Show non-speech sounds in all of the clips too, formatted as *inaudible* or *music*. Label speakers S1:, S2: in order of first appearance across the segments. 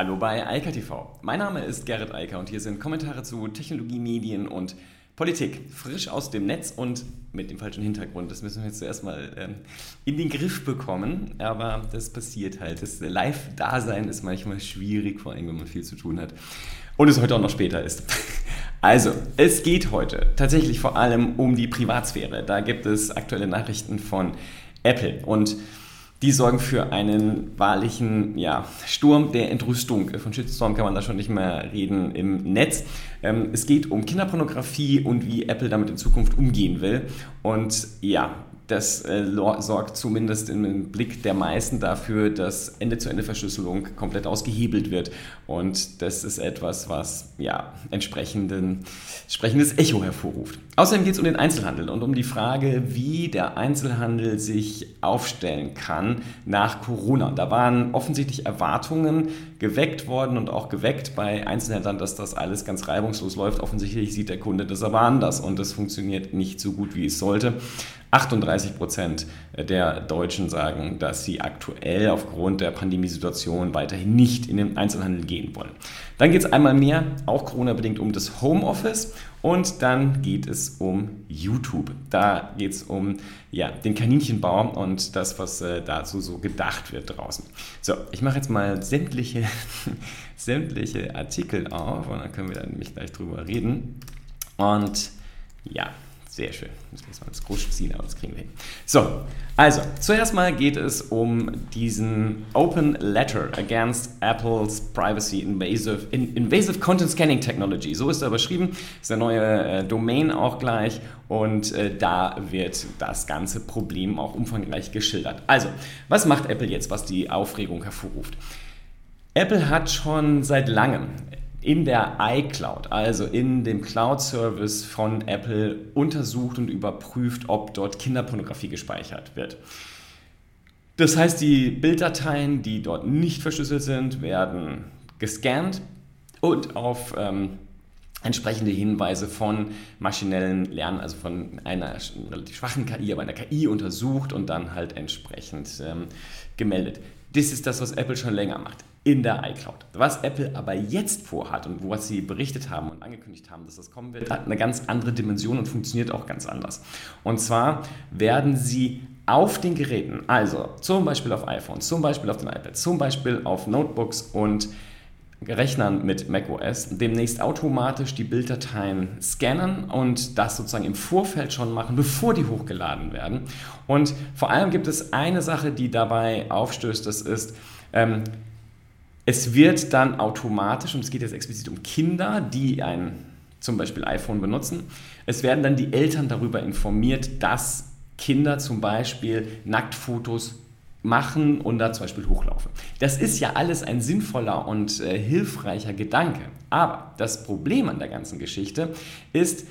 S1: Hallo bei Eika TV. Mein Name ist Gerrit Eiker und hier sind Kommentare zu Technologie, Medien und Politik. Frisch aus dem Netz und mit dem falschen Hintergrund. Das müssen wir jetzt zuerst mal ähm, in den Griff bekommen. Aber das passiert halt. Das Live-Dasein ist manchmal schwierig, vor allem wenn man viel zu tun hat. Und es heute auch noch später ist. *laughs* Also, es geht heute tatsächlich vor allem um die Privatsphäre. Da gibt es aktuelle Nachrichten von Apple. Und die sorgen für einen wahrlichen ja, Sturm der Entrüstung. Von Shitstorm kann man da schon nicht mehr reden im Netz. Ähm, es geht um Kinderpornografie und wie Apple damit in Zukunft umgehen will. Und ja, das äh, sorgt zumindest im Blick der meisten dafür, dass Ende-zu-Ende-Verschlüsselung komplett ausgehebelt wird. Und das ist etwas, was ja entsprechendes Echo hervorruft. Außerdem geht es um den Einzelhandel und um die Frage, wie der Einzelhandel sich aufstellen kann nach Corona. Da waren offensichtlich Erwartungen geweckt worden und auch geweckt bei Einzelhändlern, dass das alles ganz reibungslos läuft. Offensichtlich sieht der Kunde das aber anders und das funktioniert nicht so gut, wie es sollte. 38 Prozent der Deutschen sagen, dass sie aktuell aufgrund der Pandemiesituation weiterhin nicht in den Einzelhandel gehen wollen. Dann geht es einmal mehr, auch Corona-bedingt, um das Homeoffice und dann geht es um YouTube. Da geht es um ja, den Kaninchenbau und das, was äh, dazu so gedacht wird draußen. So, ich mache jetzt mal sämtliche, *laughs* sämtliche Artikel auf und dann können wir dann nämlich gleich drüber reden. Und ja, sehr schön. Muss ich mal das groß ziehen, aber das kriegen wir hin. So, also, zuerst mal geht es um diesen Open Letter Against Apple's Privacy Invasive, Invasive Content Scanning Technology. So ist er beschrieben. Ist eine neue äh, Domain auch gleich. Und äh, da wird das ganze Problem auch umfangreich geschildert. Also, was macht Apple jetzt, was die Aufregung hervorruft? Apple hat schon seit langem in der iCloud, also in dem Cloud-Service von Apple, untersucht und überprüft, ob dort Kinderpornografie gespeichert wird. Das heißt, die Bilddateien, die dort nicht verschlüsselt sind, werden gescannt und auf ähm, entsprechende Hinweise von maschinellen Lernen, also von einer relativ schwachen KI, aber einer KI untersucht und dann halt entsprechend ähm, gemeldet. Das ist das, was Apple schon länger macht in der iCloud. Was Apple aber jetzt vorhat und was sie berichtet haben und angekündigt haben, dass das kommen wird, hat eine ganz andere Dimension und funktioniert auch ganz anders. Und zwar werden sie auf den Geräten, also zum Beispiel auf iPhones, zum Beispiel auf dem iPad, zum Beispiel auf Notebooks und Rechnern mit macOS demnächst automatisch die Bilddateien scannen und das sozusagen im Vorfeld schon machen, bevor die hochgeladen werden. Und vor allem gibt es eine Sache, die dabei aufstößt, das ist, ähm, es wird dann automatisch, und es geht jetzt explizit um Kinder, die ein zum Beispiel iPhone benutzen, es werden dann die Eltern darüber informiert, dass Kinder zum Beispiel Nacktfotos machen und da zum Beispiel hochlaufen. Das ist ja alles ein sinnvoller und äh, hilfreicher Gedanke. Aber das Problem an der ganzen Geschichte ist,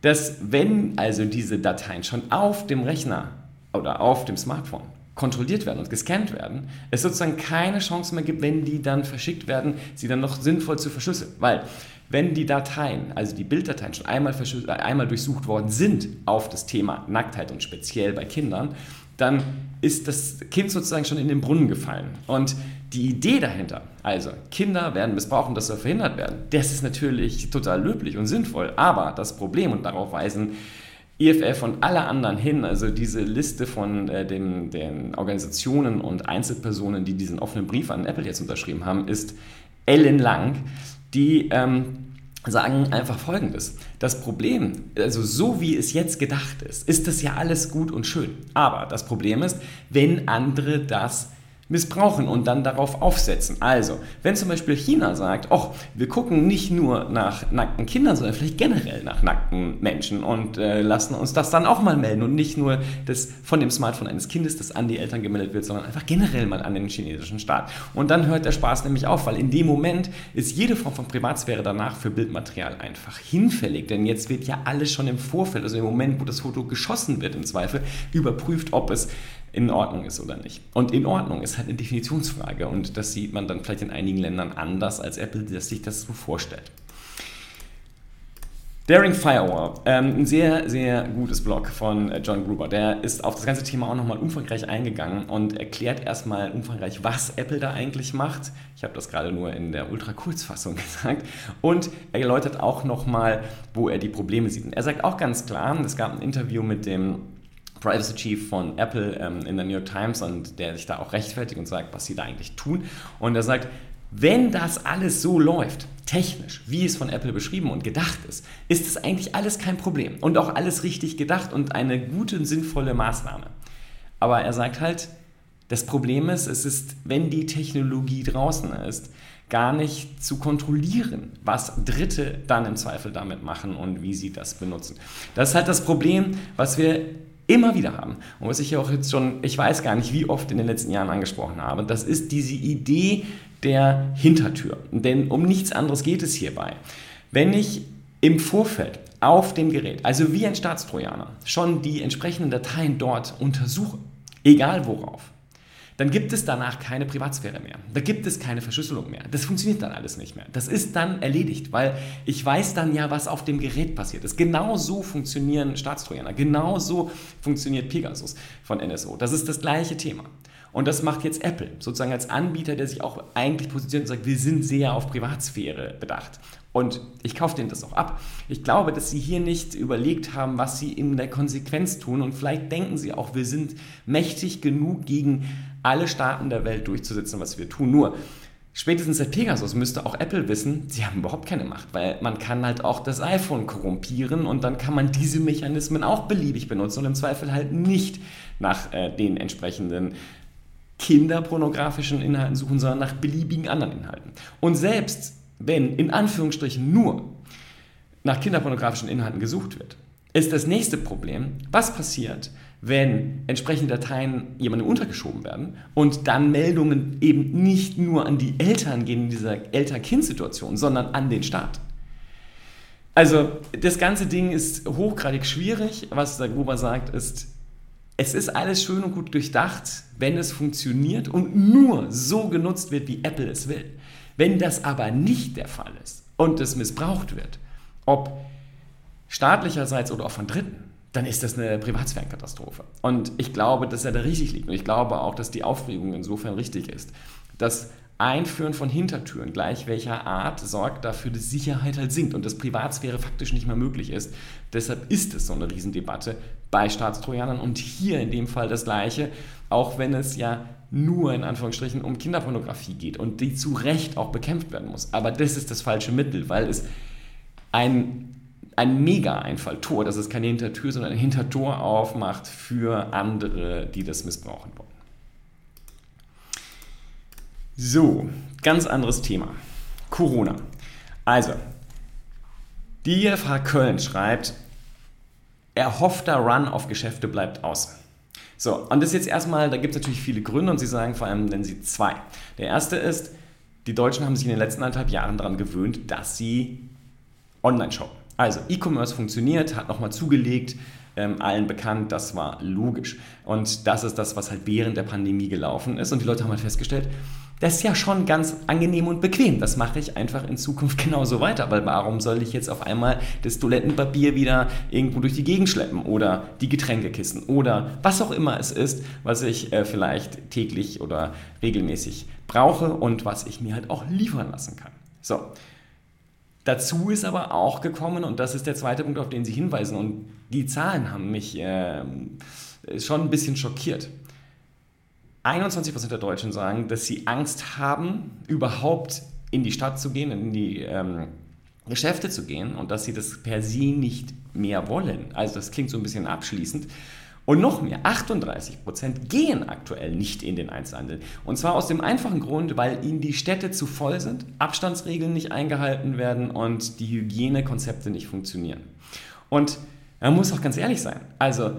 S1: dass wenn also diese Dateien schon auf dem Rechner oder auf dem Smartphone kontrolliert werden und gescannt werden, es sozusagen keine Chance mehr gibt, wenn die dann verschickt werden, sie dann noch sinnvoll zu verschlüsseln. Weil wenn die Dateien, also die Bilddateien schon einmal, äh, einmal durchsucht worden sind auf das Thema Nacktheit und speziell bei Kindern, dann ist das Kind sozusagen schon in den Brunnen gefallen. Und die Idee dahinter, also Kinder werden missbraucht und das soll verhindert werden, das ist natürlich total löblich und sinnvoll. Aber das Problem, und darauf weisen EFF und alle anderen hin, also diese Liste von äh, den, den Organisationen und Einzelpersonen, die diesen offenen Brief an Apple jetzt unterschrieben haben, ist ellenlang. Die ähm, sagen einfach Folgendes. Das Problem, also so wie es jetzt gedacht ist, ist das ja alles gut und schön. Aber das Problem ist, wenn andere das missbrauchen und dann darauf aufsetzen. Also, wenn zum Beispiel China sagt, oh, wir gucken nicht nur nach nackten Kindern, sondern vielleicht generell nach nackten Menschen und äh, lassen uns das dann auch mal melden und nicht nur das von dem Smartphone eines Kindes, das an die Eltern gemeldet wird, sondern einfach generell mal an den chinesischen Staat. Und dann hört der Spaß nämlich auf, weil in dem Moment ist jede Form von Privatsphäre danach für Bildmaterial einfach hinfällig, denn jetzt wird ja alles schon im Vorfeld, also im Moment, wo das Foto geschossen wird im Zweifel, überprüft, ob es in Ordnung ist oder nicht. Und in Ordnung ist halt eine Definitionsfrage und das sieht man dann vielleicht in einigen Ländern anders, als Apple sich das so vorstellt. Daring Firewall, ähm, ein sehr, sehr gutes Blog von äh, John Gruber. Der ist auf das ganze Thema auch nochmal umfangreich eingegangen und erklärt erstmal umfangreich, was Apple da eigentlich macht. Ich habe das gerade nur in der Ultra-Kurzfassung *laughs* gesagt. Und er erläutert auch nochmal, wo er die Probleme sieht. Und er sagt auch ganz klar, es gab ein Interview mit dem Privacy Chief von Apple ähm, in der New York Times und der sich da auch rechtfertigt und sagt, was sie da eigentlich tun. Und er sagt, wenn das alles so läuft, technisch, wie es von Apple beschrieben und gedacht ist, ist es eigentlich alles kein Problem und auch alles richtig gedacht und eine gute und sinnvolle Maßnahme. Aber er sagt halt, das Problem ist, es ist, wenn die Technologie draußen ist, gar nicht zu kontrollieren, was Dritte dann im Zweifel damit machen und wie sie das benutzen. Das ist halt das Problem, was wir immer wieder haben und was ich ja auch jetzt schon, ich weiß gar nicht, wie oft in den letzten Jahren angesprochen habe, das ist diese Idee der Hintertür. Denn um nichts anderes geht es hierbei. Wenn ich im Vorfeld auf dem Gerät, also wie ein Staatstrojaner, schon die entsprechenden Dateien dort untersuche, egal worauf, dann gibt es danach keine Privatsphäre mehr. Da gibt es keine Verschlüsselung mehr. Das funktioniert dann alles nicht mehr. Das ist dann erledigt, weil ich weiß dann ja, was auf dem Gerät passiert ist. Genau so funktionieren Staatstrojaner. Genau so funktioniert Pegasus von NSO. Das ist das gleiche Thema. Und das macht jetzt Apple, sozusagen als Anbieter, der sich auch eigentlich positioniert und sagt, wir sind sehr auf Privatsphäre bedacht. Und ich kaufe denen das auch ab. Ich glaube, dass sie hier nicht überlegt haben, was sie in der Konsequenz tun. Und vielleicht denken sie auch, wir sind mächtig genug gegen alle Staaten der Welt durchzusetzen, was wir tun. Nur, spätestens seit Pegasus müsste auch Apple wissen, sie haben überhaupt keine Macht, weil man kann halt auch das iPhone korrumpieren und dann kann man diese Mechanismen auch beliebig benutzen und im Zweifel halt nicht nach äh, den entsprechenden kinderpornografischen Inhalten suchen, sondern nach beliebigen anderen Inhalten. Und selbst wenn in Anführungsstrichen nur nach kinderpornografischen Inhalten gesucht wird, ist das nächste Problem, was passiert, wenn entsprechende Dateien jemandem untergeschoben werden und dann Meldungen eben nicht nur an die Eltern gehen in dieser Eltern-Kind-Situation, sondern an den Staat. Also das ganze Ding ist hochgradig schwierig. Was der Gruber sagt, ist, es ist alles schön und gut durchdacht, wenn es funktioniert und nur so genutzt wird, wie Apple es will. Wenn das aber nicht der Fall ist und es missbraucht wird, ob staatlicherseits oder auch von Dritten, dann ist das eine Privatsphärenkatastrophe. Und ich glaube, dass er da richtig liegt. Und ich glaube auch, dass die Aufregung insofern richtig ist. Das Einführen von Hintertüren, gleich welcher Art, sorgt dafür, dass Sicherheit halt sinkt und dass Privatsphäre faktisch nicht mehr möglich ist. Deshalb ist es so eine Riesendebatte bei Staatstrojanern und hier in dem Fall das Gleiche, auch wenn es ja nur in Anführungsstrichen um Kinderpornografie geht und die zu Recht auch bekämpft werden muss. Aber das ist das falsche Mittel, weil es ein ein Mega-Einfalltor, dass es keine Hintertür, sondern ein Hintertor aufmacht für andere, die das missbrauchen wollen. So, ganz anderes Thema. Corona. Also, die IFH Köln schreibt, erhoffter Run auf Geschäfte bleibt aus. So, und das ist jetzt erstmal, da gibt es natürlich viele Gründe und sie sagen vor allem, nennen sie zwei. Der erste ist, die Deutschen haben sich in den letzten anderthalb Jahren daran gewöhnt, dass sie online shoppen. Also E-Commerce funktioniert, hat nochmal zugelegt, ähm, allen bekannt, das war logisch. Und das ist das, was halt während der Pandemie gelaufen ist. Und die Leute haben halt festgestellt, das ist ja schon ganz angenehm und bequem. Das mache ich einfach in Zukunft *laughs* genauso weiter, weil warum soll ich jetzt auf einmal das Toilettenpapier wieder irgendwo durch die Gegend schleppen oder die Getränkekissen oder was auch immer es ist, was ich äh, vielleicht täglich oder regelmäßig brauche und was ich mir halt auch liefern lassen kann. So, Dazu ist aber auch gekommen, und das ist der zweite Punkt, auf den Sie hinweisen, und die Zahlen haben mich äh, schon ein bisschen schockiert. 21% der Deutschen sagen, dass sie Angst haben, überhaupt in die Stadt zu gehen, in die ähm, Geschäfte zu gehen und dass sie das per se nicht mehr wollen. Also das klingt so ein bisschen abschließend. Und noch mehr, 38 Prozent gehen aktuell nicht in den Einzelhandel. Und zwar aus dem einfachen Grund, weil ihnen die Städte zu voll sind, Abstandsregeln nicht eingehalten werden und die Hygienekonzepte nicht funktionieren. Und man muss auch ganz ehrlich sein. Also,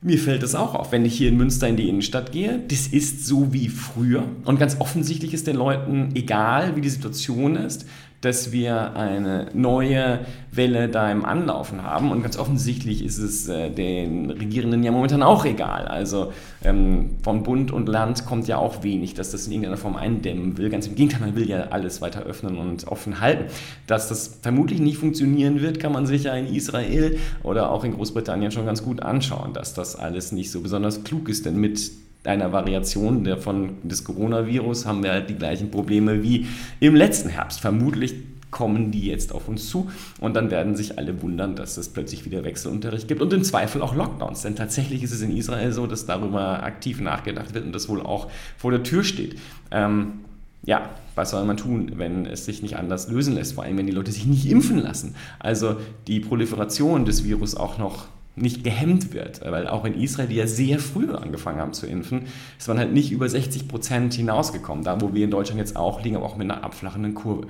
S1: mir fällt es auch auf, wenn ich hier in Münster in die Innenstadt gehe. Das ist so wie früher. Und ganz offensichtlich ist den Leuten egal, wie die Situation ist dass wir eine neue Welle da im Anlaufen haben. Und ganz offensichtlich ist es äh, den Regierenden ja momentan auch egal. Also ähm, von Bund und Land kommt ja auch wenig, dass das in irgendeiner Form eindämmen will. Ganz im Gegenteil, man will ja alles weiter öffnen und offen halten. Dass das vermutlich nicht funktionieren wird, kann man sich ja in Israel oder auch in Großbritannien schon ganz gut anschauen, dass das alles nicht so besonders klug ist. Denn mit einer Variation der von, des Coronavirus haben wir halt die gleichen Probleme wie im letzten Herbst. Vermutlich kommen die jetzt auf uns zu und dann werden sich alle wundern, dass es plötzlich wieder Wechselunterricht gibt und im Zweifel auch Lockdowns. Denn tatsächlich ist es in Israel so, dass darüber aktiv nachgedacht wird und das wohl auch vor der Tür steht. Ähm, ja, was soll man tun, wenn es sich nicht anders lösen lässt, vor allem wenn die Leute sich nicht impfen lassen. Also die Proliferation des Virus auch noch nicht gehemmt wird, weil auch in Israel, die ja sehr früh angefangen haben zu impfen, ist man halt nicht über 60 Prozent hinausgekommen, da wo wir in Deutschland jetzt auch liegen, aber auch mit einer abflachenden Kurve.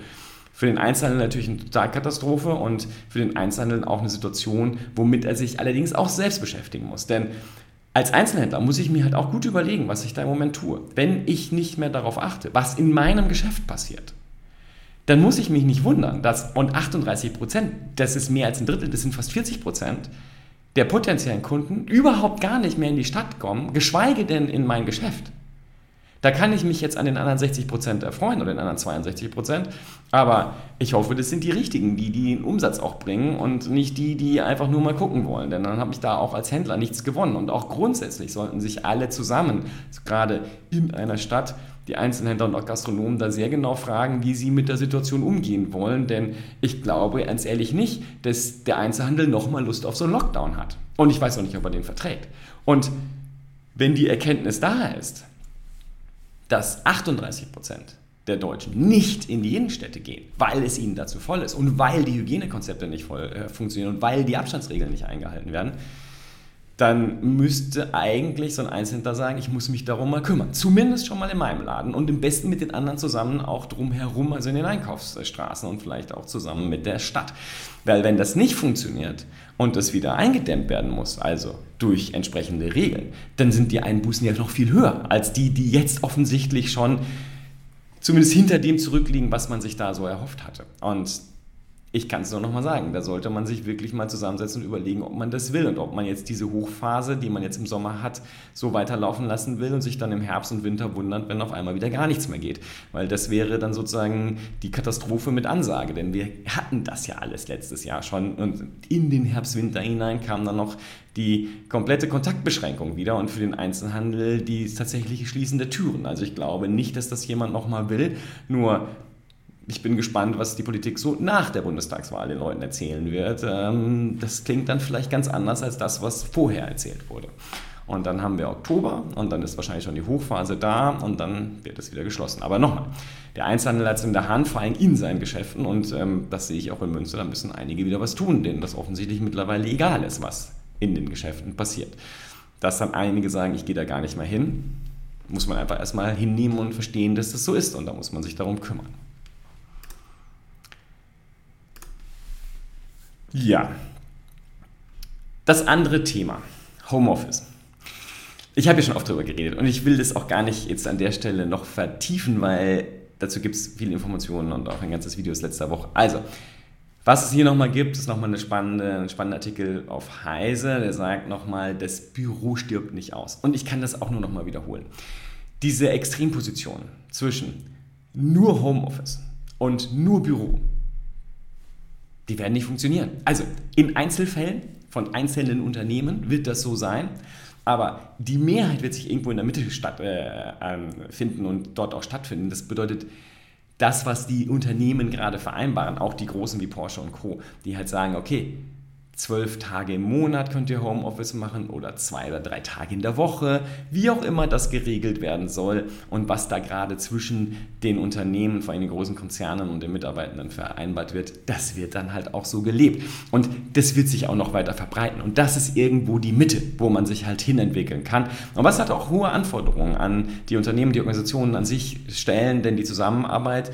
S1: Für den Einzelhandel natürlich eine Totalkatastrophe und für den Einzelhandel auch eine Situation, womit er sich allerdings auch selbst beschäftigen muss. Denn als Einzelhändler muss ich mir halt auch gut überlegen, was ich da im Moment tue. Wenn ich nicht mehr darauf achte, was in meinem Geschäft passiert, dann muss ich mich nicht wundern, dass, und 38 Prozent, das ist mehr als ein Drittel, das sind fast 40 Prozent, der potenziellen Kunden überhaupt gar nicht mehr in die Stadt kommen, geschweige denn in mein Geschäft. Da kann ich mich jetzt an den anderen 60 Prozent erfreuen oder den anderen 62 Prozent, aber ich hoffe, das sind die richtigen, die, die den Umsatz auch bringen und nicht die, die einfach nur mal gucken wollen, denn dann habe ich da auch als Händler nichts gewonnen. Und auch grundsätzlich sollten sich alle zusammen, gerade in einer Stadt, die Einzelhändler und auch Gastronomen da sehr genau fragen, wie sie mit der Situation umgehen wollen. Denn ich glaube ganz ehrlich nicht, dass der Einzelhandel nochmal Lust auf so einen Lockdown hat. Und ich weiß auch nicht, ob er den verträgt. Und wenn die Erkenntnis da ist, dass 38 Prozent der Deutschen nicht in die Innenstädte gehen, weil es ihnen dazu voll ist und weil die Hygienekonzepte nicht voll äh, funktionieren und weil die Abstandsregeln nicht eingehalten werden, dann müsste eigentlich so ein Einzelhändler sagen, ich muss mich darum mal kümmern. Zumindest schon mal in meinem Laden und im besten mit den anderen zusammen auch drumherum, also in den Einkaufsstraßen und vielleicht auch zusammen mit der Stadt. Weil wenn das nicht funktioniert und das wieder eingedämmt werden muss, also durch entsprechende Regeln, dann sind die Einbußen ja noch viel höher als die, die jetzt offensichtlich schon zumindest hinter dem zurückliegen, was man sich da so erhofft hatte. Und ich kann es nur noch mal sagen, da sollte man sich wirklich mal zusammensetzen und überlegen, ob man das will und ob man jetzt diese Hochphase, die man jetzt im Sommer hat, so weiterlaufen lassen will und sich dann im Herbst und Winter wundert, wenn auf einmal wieder gar nichts mehr geht. Weil das wäre dann sozusagen die Katastrophe mit Ansage, denn wir hatten das ja alles letztes Jahr schon und in den Herbst, Winter hinein kam dann noch die komplette Kontaktbeschränkung wieder und für den Einzelhandel die tatsächliche Schließen der Türen. Also ich glaube nicht, dass das jemand nochmal will, nur ich bin gespannt, was die Politik so nach der Bundestagswahl den Leuten erzählen wird. Ähm, das klingt dann vielleicht ganz anders als das, was vorher erzählt wurde. Und dann haben wir Oktober und dann ist wahrscheinlich schon die Hochphase da und dann wird es wieder geschlossen. Aber nochmal, der Einzelhandel hat es in der Hand, vor allem in seinen Geschäften und ähm, das sehe ich auch in Münster, da müssen einige wieder was tun, denen das offensichtlich mittlerweile egal ist, was in den Geschäften passiert. Dass dann einige sagen, ich gehe da gar nicht mehr hin, muss man einfach erstmal hinnehmen und verstehen, dass das so ist und da muss man sich darum kümmern. Ja. Das andere Thema, Homeoffice. Ich habe ja schon oft darüber geredet und ich will das auch gar nicht jetzt an der Stelle noch vertiefen, weil dazu gibt es viele Informationen und auch ein ganzes Video aus letzter Woche. Also, was es hier nochmal gibt, ist nochmal eine spannende, ein spannender Artikel auf Heise, der sagt nochmal, das Büro stirbt nicht aus. Und ich kann das auch nur nochmal wiederholen. Diese Extremposition zwischen nur Homeoffice und nur Büro die werden nicht funktionieren. Also in Einzelfällen von einzelnen Unternehmen wird das so sein, aber die Mehrheit wird sich irgendwo in der Mitte stattfinden äh, und dort auch stattfinden. Das bedeutet, das, was die Unternehmen gerade vereinbaren, auch die großen wie Porsche und Co., die halt sagen, okay, zwölf Tage im Monat könnt ihr Homeoffice machen oder zwei oder drei Tage in der Woche, wie auch immer das geregelt werden soll und was da gerade zwischen den Unternehmen, vor allem den großen Konzernen und den Mitarbeitenden vereinbart wird, das wird dann halt auch so gelebt. Und das wird sich auch noch weiter verbreiten. Und das ist irgendwo die Mitte, wo man sich halt hinentwickeln kann. Und was hat auch hohe Anforderungen an die Unternehmen, die Organisationen an sich stellen, denn die Zusammenarbeit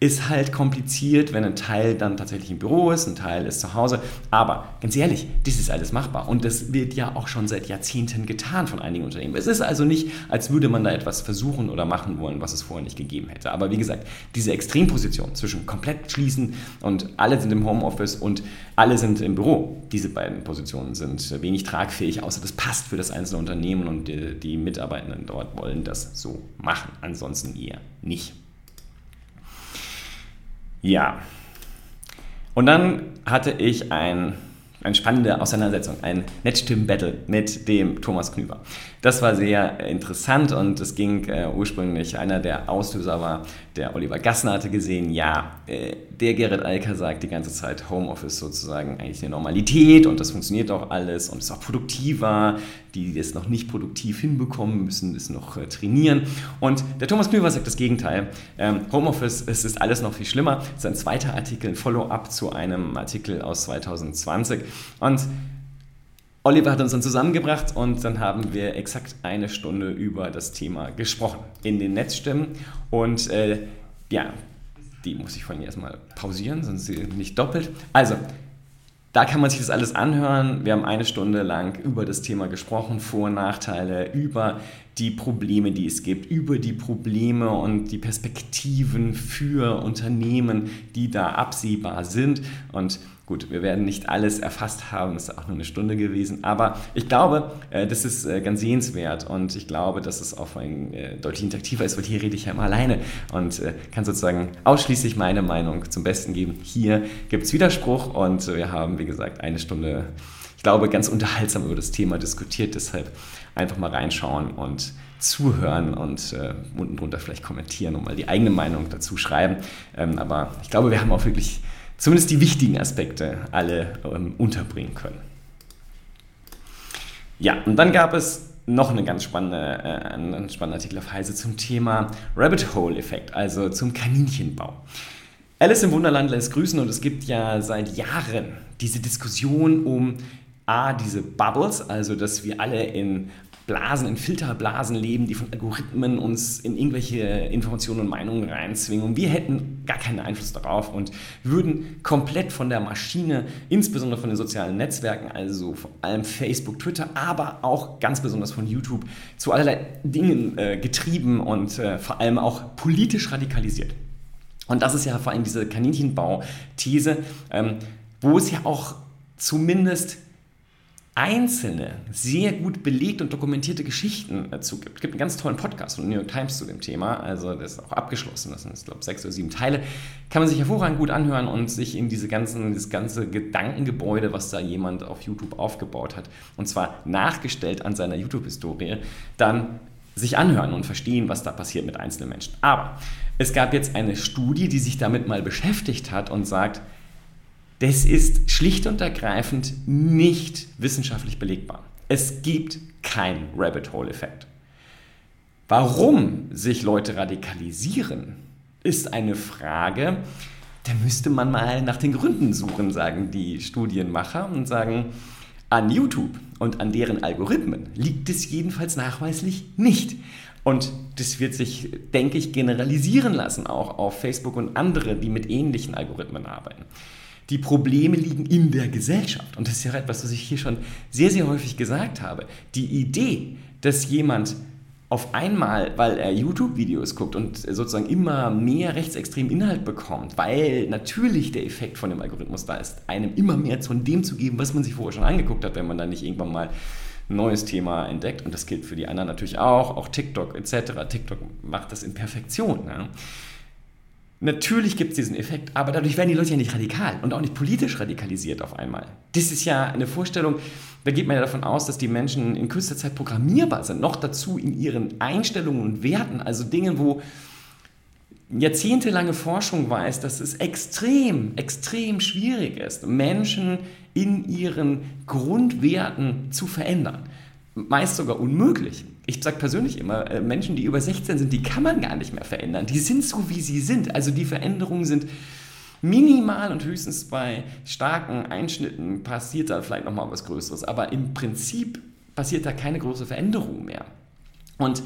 S1: ist halt kompliziert, wenn ein Teil dann tatsächlich im Büro ist, ein Teil ist zu Hause. Aber ganz ehrlich, das ist alles machbar und das wird ja auch schon seit Jahrzehnten getan von einigen Unternehmen. Es ist also nicht, als würde man da etwas versuchen oder machen wollen, was es vorher nicht gegeben hätte. Aber wie gesagt, diese Extremposition zwischen komplett schließen und alle sind im Homeoffice und alle sind im Büro, diese beiden Positionen sind wenig tragfähig, außer das passt für das einzelne Unternehmen und die, die Mitarbeitenden dort wollen das so machen. Ansonsten eher nicht. Ja. Und dann hatte ich ein, eine spannende Auseinandersetzung, ein Netzstimmen-Battle mit dem Thomas Knüber. Das war sehr interessant und es ging äh, ursprünglich, einer der Auslöser war, der Oliver Gassner hatte gesehen, ja, äh, der Gerrit Alker sagt die ganze Zeit, Homeoffice sozusagen eigentlich eine Normalität und das funktioniert auch alles und ist auch produktiver. Die, die es noch nicht produktiv hinbekommen, müssen es noch äh, trainieren. Und der Thomas Knüber sagt das Gegenteil. Ähm, Homeoffice, es ist alles noch viel schlimmer. Das ist ein zweiter Artikel, ein Follow-up zu einem Artikel aus 2020. Und Oliver hat uns dann zusammengebracht und dann haben wir exakt eine Stunde über das Thema gesprochen in den Netzstimmen. Und äh, ja, die muss ich von hier erstmal pausieren, sonst sie nicht doppelt. Also, da kann man sich das alles anhören. Wir haben eine Stunde lang über das Thema gesprochen, Vor- und Nachteile, über die Probleme, die es gibt, über die Probleme und die Perspektiven für Unternehmen, die da absehbar sind. Und Gut, wir werden nicht alles erfasst haben, ist auch nur eine Stunde gewesen, aber ich glaube, äh, das ist äh, ganz sehenswert und ich glaube, dass es auch ein, äh, deutlich interaktiver ist, weil hier rede ich ja immer alleine und kann sozusagen ausschließlich meine Meinung zum Besten geben. Hier gibt es Widerspruch und wir haben, wie gesagt, eine Stunde, ich glaube, ganz unterhaltsam über das Thema diskutiert, deshalb einfach mal reinschauen und zuhören und äh, unten drunter vielleicht kommentieren und mal die eigene Meinung dazu schreiben. Ähm, aber ich glaube, wir haben auch wirklich zumindest die wichtigen Aspekte alle ähm, unterbringen können. Ja, und dann gab es noch eine ganz spannende, äh, einen spannenden Artikel auf Heise zum Thema Rabbit Hole Effekt, also zum Kaninchenbau. Alice im Wunderland lässt grüßen und es gibt ja seit Jahren diese Diskussion um A, diese Bubbles, also dass wir alle in Blasen, in Filterblasen leben, die von Algorithmen uns in irgendwelche Informationen und Meinungen reinzwingen. Und wir hätten gar keinen Einfluss darauf und würden komplett von der Maschine, insbesondere von den sozialen Netzwerken, also vor allem Facebook, Twitter, aber auch ganz besonders von YouTube, zu allerlei Dingen äh, getrieben und äh, vor allem auch politisch radikalisiert. Und das ist ja vor allem diese Kaninchenbau-These, ähm, wo es ja auch zumindest einzelne, sehr gut belegt und dokumentierte Geschichten dazu gibt. Es gibt einen ganz tollen Podcast von New York Times zu dem Thema, also das ist auch abgeschlossen, das sind, ich glaube, sechs oder sieben Teile. Kann man sich hervorragend gut anhören und sich in diese ganzen, dieses ganze Gedankengebäude, was da jemand auf YouTube aufgebaut hat, und zwar nachgestellt an seiner YouTube-Historie, dann sich anhören und verstehen, was da passiert mit einzelnen Menschen. Aber es gab jetzt eine Studie, die sich damit mal beschäftigt hat und sagt, das ist schlicht und ergreifend nicht wissenschaftlich belegbar. Es gibt keinen Rabbit Hole-Effekt. Warum sich Leute radikalisieren, ist eine Frage, da müsste man mal nach den Gründen suchen, sagen die Studienmacher und sagen, an YouTube und an deren Algorithmen liegt es jedenfalls nachweislich nicht. Und das wird sich, denke ich, generalisieren lassen, auch auf Facebook und andere, die mit ähnlichen Algorithmen arbeiten. Die Probleme liegen in der Gesellschaft. Und das ist ja etwas, was ich hier schon sehr, sehr häufig gesagt habe. Die Idee, dass jemand auf einmal, weil er YouTube-Videos guckt und sozusagen immer mehr rechtsextremen Inhalt bekommt, weil natürlich der Effekt von dem Algorithmus da ist, einem immer mehr von dem zu geben, was man sich vorher schon angeguckt hat, wenn man dann nicht irgendwann mal ein neues Thema entdeckt. Und das gilt für die anderen natürlich auch, auch TikTok etc. TikTok macht das in Perfektion. Ja. Natürlich gibt es diesen Effekt, aber dadurch werden die Leute ja nicht radikal und auch nicht politisch radikalisiert auf einmal. Das ist ja eine Vorstellung, da geht man ja davon aus, dass die Menschen in kürzester Zeit programmierbar sind. Noch dazu in ihren Einstellungen und Werten, also Dingen, wo jahrzehntelange Forschung weiß, dass es extrem, extrem schwierig ist, Menschen in ihren Grundwerten zu verändern. Meist sogar unmöglich ich sage persönlich immer, äh, Menschen, die über 16 sind, die kann man gar nicht mehr verändern. Die sind so, wie sie sind. Also die Veränderungen sind minimal und höchstens bei starken Einschnitten passiert da vielleicht nochmal was Größeres. Aber im Prinzip passiert da keine große Veränderung mehr. Und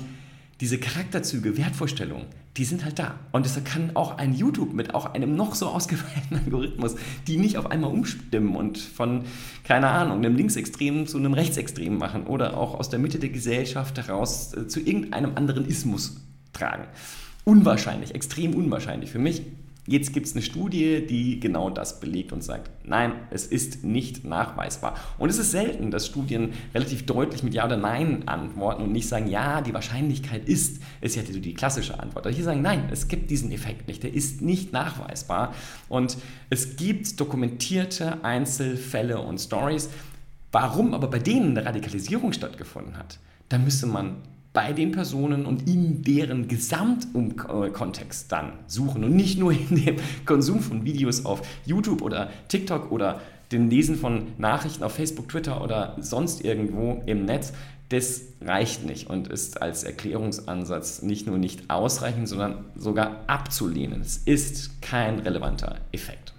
S1: diese Charakterzüge, Wertvorstellungen, die sind halt da. Und deshalb kann auch ein YouTube mit auch einem noch so *laughs* ausgefeilten Algorithmus die nicht auf einmal umstimmen und von, keine Ahnung, einem Linksextremen zu einem Rechtsextremen machen oder auch aus der Mitte der Gesellschaft heraus äh, zu irgendeinem anderen Ismus tragen. Unwahrscheinlich, extrem unwahrscheinlich für mich. Jetzt gibt es eine Studie, die genau das belegt und sagt, nein, es ist nicht nachweisbar. Und es ist selten, dass Studien relativ deutlich mit Ja oder Nein antworten und nicht sagen, ja, die Wahrscheinlichkeit ist, ist ja die, die klassische Antwort. Aber hier sagen, nein, es gibt diesen Effekt nicht, der ist nicht nachweisbar. Und es gibt dokumentierte Einzelfälle und Stories. Warum aber bei denen eine Radikalisierung stattgefunden hat, da müsste man bei den Personen und in deren Gesamtkontext dann suchen und nicht nur in dem Konsum von Videos auf YouTube oder TikTok oder dem Lesen von Nachrichten auf Facebook, Twitter oder sonst irgendwo im Netz, das reicht nicht und ist als Erklärungsansatz nicht nur nicht ausreichend, sondern sogar abzulehnen. Es ist kein relevanter Effekt.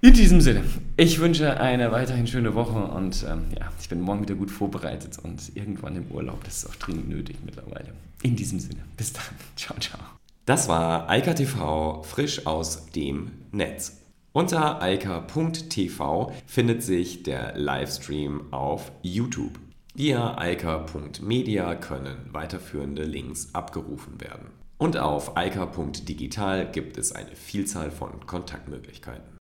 S1: In diesem Sinne, ich wünsche eine weiterhin schöne Woche und ähm, ja, ich bin morgen wieder gut vorbereitet und irgendwann im Urlaub. Das ist auch dringend nötig mittlerweile. In diesem Sinne, bis dann. *laughs* Ciao, ciao.
S2: Das war Eika TV frisch aus dem Netz. Unter eika.tv findet sich der Livestream auf YouTube. Via eika.media können weiterführende Links abgerufen werden. Und auf eika.digital gibt es eine Vielzahl von Kontaktmöglichkeiten.